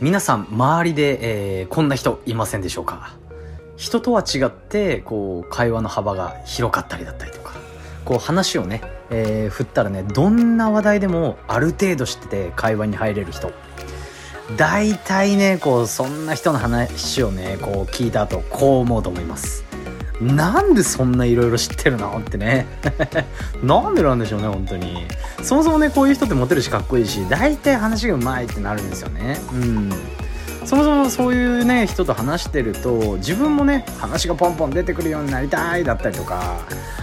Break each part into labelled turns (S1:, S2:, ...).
S1: 皆さん周りで、えー、こんな人いませんでしょうか？人とは違ってこう会話の幅が広かったりだったりとかこう話をね、えー、振ったらねどんな話題でもある程度知ってて会話に入れる人。大体ねこうそんな人の話をねこう聞いた後こう思うと思います。なんでそんないろいろ知ってるのってね。なんでなんでしょうね本当に。そもそもねこういう人ってモテるしかっこいいし大体話がうまいってなるんですよね。うん。そもそもそういうね人と話してると自分もね話がポンポン出てくるようになりたいだったりとか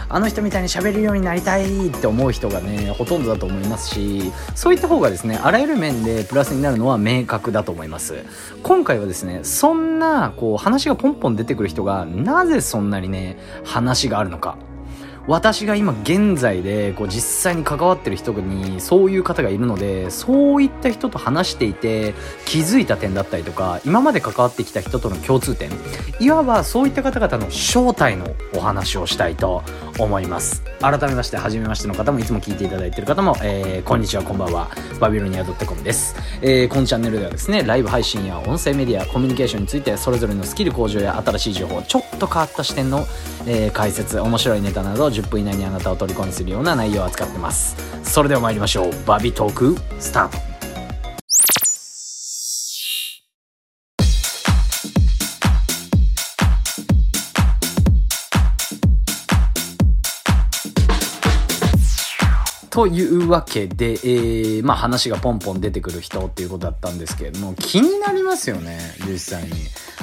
S1: あの人みたいに喋るようになりたいって思う人がねほとんどだと思いますしそういった方がですねあらゆる面でプラスになるのは明確だと思います。今回はですねそんなこう話がポンポン出てくる人がなぜそんなにね話があるのか。私が今現在でこう実際に関わってる人にそういう方がいるのでそういった人と話していて気づいた点だったりとか今まで関わってきた人との共通点いわばそういった方々の正体のお話をしたいと思います。改めまして初めましての方もいつも聞いていただいている方も、えー、こんにちはこんばんはバビロニア .com です、えー、このチャンネルではですねライブ配信や音声メディアコミュニケーションについてそれぞれのスキル向上や新しい情報ちょっと変わった視点の、えー、解説面白いネタなど10分以内にあなたを虜にするような内容を扱ってます。それでは参りましょう。バビトークスタート。というわけで、えー、まあ話がポンポン出てくる人っていうことだったんですけれども、気になりますよね、実際に。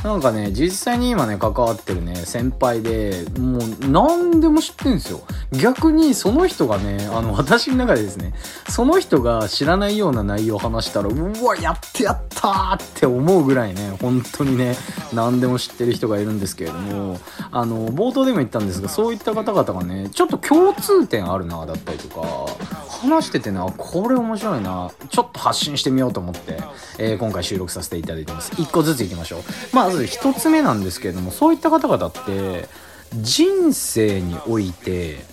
S1: なんかね、実際に今ね、関わってるね、先輩で、もう何でも知ってんですよ。逆にその人がね、あの、私の中でですね、その人が知らないような内容を話したら、うわ、やってやったーって思うぐらいね、本当にね、何でも知ってる人がいるんですけれども、あの、冒頭でも言ったんですが、そういった方々がね、ちょっと共通点あるな、だったりとか、話しててな、これ面白いな、ちょっと発信してみようと思って、えー、今回収録させていただいてます。一個ずついきましょう。まず一つ目なんですけれども、そういった方々って、人生において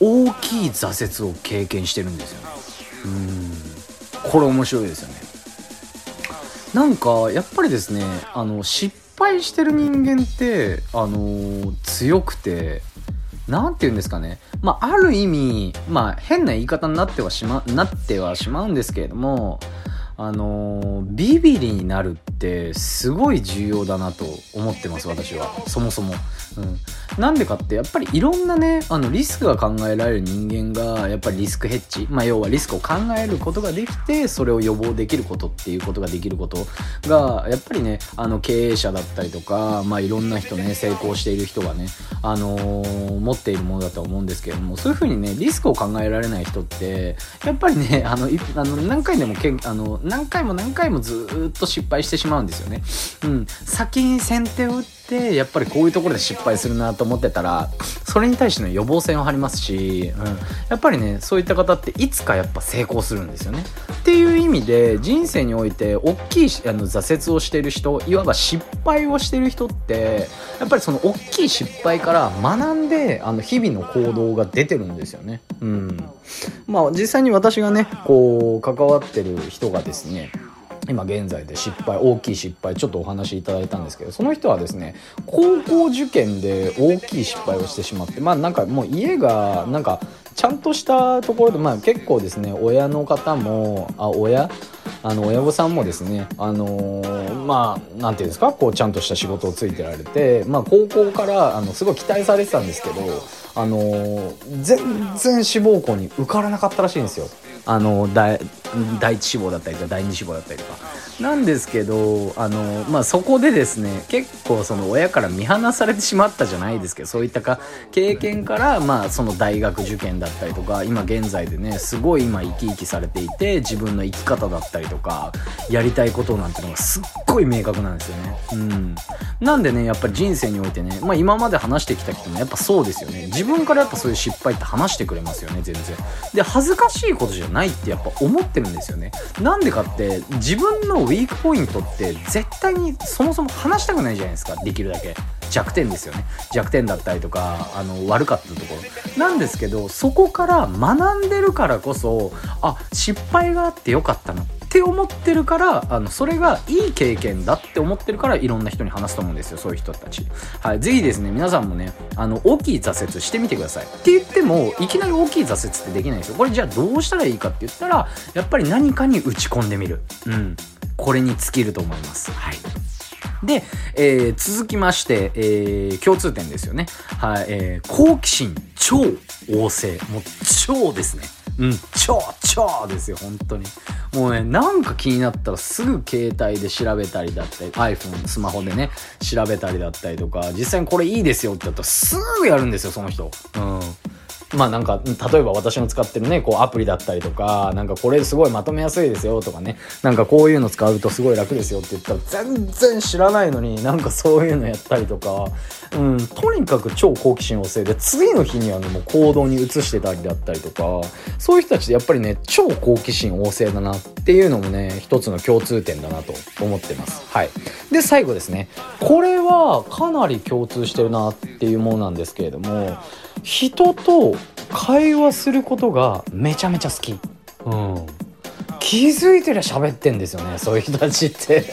S1: 大きい挫折を経験してるんですよね。うん。これ面白いですよね。なんか、やっぱりですね、あの、失敗してる人間って、あの強くて、何て言うんですかね。まあ、ある意味、まあ、変な言い方になってはしま、なってはしまうんですけれども、あのビビリになるってすごい重要だなと思ってます、私は。そもそも。うん。なんでかってやっぱりいろんなねあのリスクが考えられる人間がやっぱりリスクヘッジ、まあ、要はリスクを考えることができてそれを予防できることっていうことができることがやっぱりねあの経営者だったりとか、まあ、いろんな人ね成功している人がね、あのー、持っているものだと思うんですけれどもそういうふうにねリスクを考えられない人ってやっぱりねあのいあの何回でもけあの何回も何回もずっと失敗してしまうんですよね。うん、先に先手を打ってやっぱりこういうところで失敗するなと思ってたらそれに対しての予防線を張りますし、うん、やっぱりねそういった方っていつかやっぱ成功するんですよね。っていう意味で人生において大きいあの挫折をしている人いわば失敗をしている人ってやっぱりその大きい失敗から学んであの日々の行動が出てるんですよね。うん。まあ実際に私がねこう関わってる人がですね今現在で失敗大きい失敗ちょっとお話しいただいたんですけどその人はですね高校受験で大きい失敗をしてしまってまあなんかもう家がなんかちゃんとしたところでまあ結構ですね親の方もあ親あの親御さんもですねあのー、まあなんていうんですかこうちゃんとした仕事をついてられてまあ高校からあのすごい期待されてたんですけどあのー、全然志望校に受からなかったらしいんですよ。あの第第一志望だったりとか第二志望だったりとか。なんですけどあの、まあ、そこでですね結構その親から見放されてしまったじゃないですけどそういったか経験から、まあ、その大学受験だったりとか今現在でねすごい今生き生きされていて自分の生き方だったりとかやりたいことなんてのがすっごい明確なんですよね。うん、なんでねやっぱり人生においてね、まあ、今まで話してきた人もやっぱそうですよね自分からやっぱそういう失敗って話してくれますよね全然。で恥ずかしいことじゃないないってやっぱ思ってるんですよね。なんでかって自分のウィークポイントって絶対にそもそも話したくないじゃないですかできるだけ。弱点ですよね弱点だったりとかあの悪かったところなんですけどそこから学んでるからこそあ失敗があってよかったなっって思ってるからあのそれがいい経験だって思ってるからいろんな人に話すと思うんですよそういう人たち。はいぜひですね皆さんもねあの大きい挫折してみてください。って言ってもいきなり大きい挫折ってできないんですよ。これじゃあどうしたらいいかって言ったらやっぱり何かに打ち込んでみる。うん。これに尽きると思います。はい。で、えー、続きまして、えー、共通点ですよね。はい、えー、好奇心超旺盛。もう超ですね。うん、超超ですよ、本当に。もうね、なんか気になったらすぐ携帯で調べたりだったり、iPhone、スマホでね、調べたりだったりとか、実際にこれいいですよって言ったらすぐやるんですよ、その人。うん。まあなんか、例えば私の使ってるね、こうアプリだったりとか、なんかこれすごいまとめやすいですよとかね、なんかこういうの使うとすごい楽ですよって言ったら全然知らないのになんかそういうのやったりとか、うん、とにかく超好奇心旺盛で、次の日にはね、もう行動に移してたりだったりとか、そういう人たちでやっぱりね、超好奇心旺盛だなっていうのもね、一つの共通点だなと思ってます。はい。で、最後ですね。これはかなり共通してるなっていうものなんですけれども、人と会話することがめちゃめちゃ好き。うん。気づいてりゃ喋ってんですよね、そういう人たちって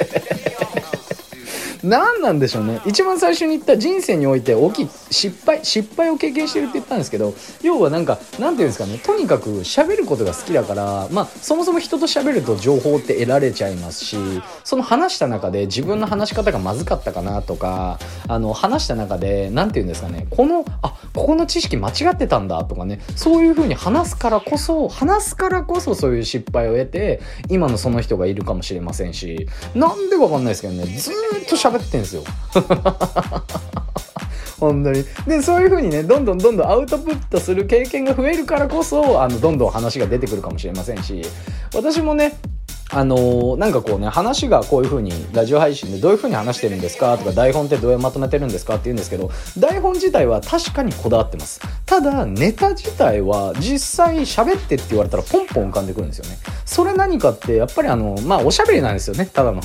S1: 何なんでしょうね。一番最初に言った人生において大きい失敗失敗を経験してるって言ったんですけど要はなんかなんていうんですかね。とにかく喋ることが好きだからまあそもそも人と喋ると情報って得られちゃいますしその話した中で自分の話し方がまずかったかなとかあの話した中で何て言うんですかね。このあここの知識間違ってたんだとかね。そういう風に話すからこそ話すからこそそういう失敗を得て今のその人がいるかもしれませんしなんでわかんないですけどね。ずっと喋喋ってんですよ。本当に。で、そういう風にね、どんどんどんどんアウトプットする経験が増えるからこそ、あの、どんどん話が出てくるかもしれませんし、私もね、あのー、なんかこうね、話がこういう風に、ラジオ配信でどういう風に話してるんですかとか、台本ってどうやまとめてるんですかって言うんですけど、台本自体は確かにこだわってます。ただ、ネタ自体は実際喋ってって言われたらポンポン浮かんでくるんですよね。それ何かって、やっぱりあの、まあ、おしゃべりなんですよね、ただの。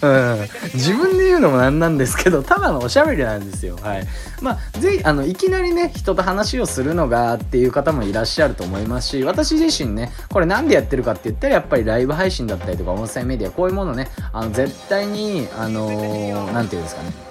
S1: うん、自分で言うのもなんなんですけどただのおしゃべりなんですよ。はい。まあぜひあのいきなりね人と話をするのがっていう方もいらっしゃると思いますし私自身ねこれなんでやってるかって言ったらやっぱりライブ配信だったりとか音声メディアこういうものねあの絶対にあの何、て言うんですかね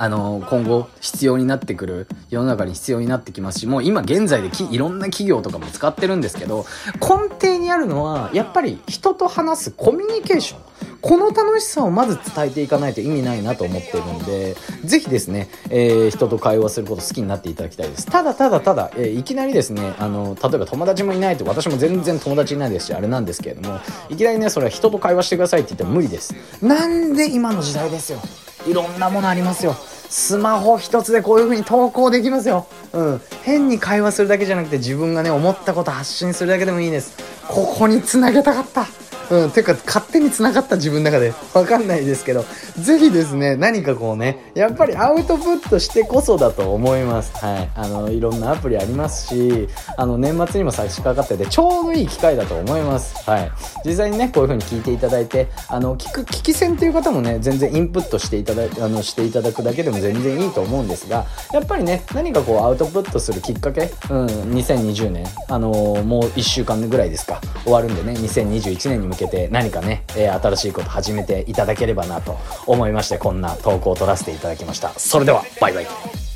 S1: あの、今後必要になってくる、世の中に必要になってきますし、もう今現在でいろんな企業とかも使ってるんですけど、根底にあるのは、やっぱり人と話すコミュニケーション。この楽しさをまず伝えていかないと意味ないなと思ってるので、ぜひですね、えー、人と会話すること好きになっていただきたいです。ただただただ、えー、いきなりですね、あの、例えば友達もいないと、私も全然友達いないですし、あれなんですけれども、いきなりね、それは人と会話してくださいって言っても無理です。なんで今の時代ですよ。いろんなものありますよ。スマホ一つでこういう風に投稿できますよ。うん。変に会話するだけじゃなくて自分がね、思ったこと発信するだけでもいいです。ここに繋げたかった。うん、ていうか、勝手に繋がった自分の中で。わかんないですけど、ぜひですね、何かこうね、やっぱりアウトプットしてこそだと思います。はい。あの、いろんなアプリありますし、あの、年末にも差し掛かってて、ちょうどいい機会だと思います。はい。実際にね、こういう風に聞いていただいて、あの、聞く、聞き戦っていう方もね、全然インプットしていただ、あの、していただくだけでも全然いいと思うんですが、やっぱりね、何かこう、アウトプットするきっかけ、うん、2020年、あのもう1週間ぐらいですか、終わるんでね、2021年に向けて何かね、えー、新しいこと始めていただければなと思いまして、こんな投稿を取らせていただきました。それでは、バイバイ。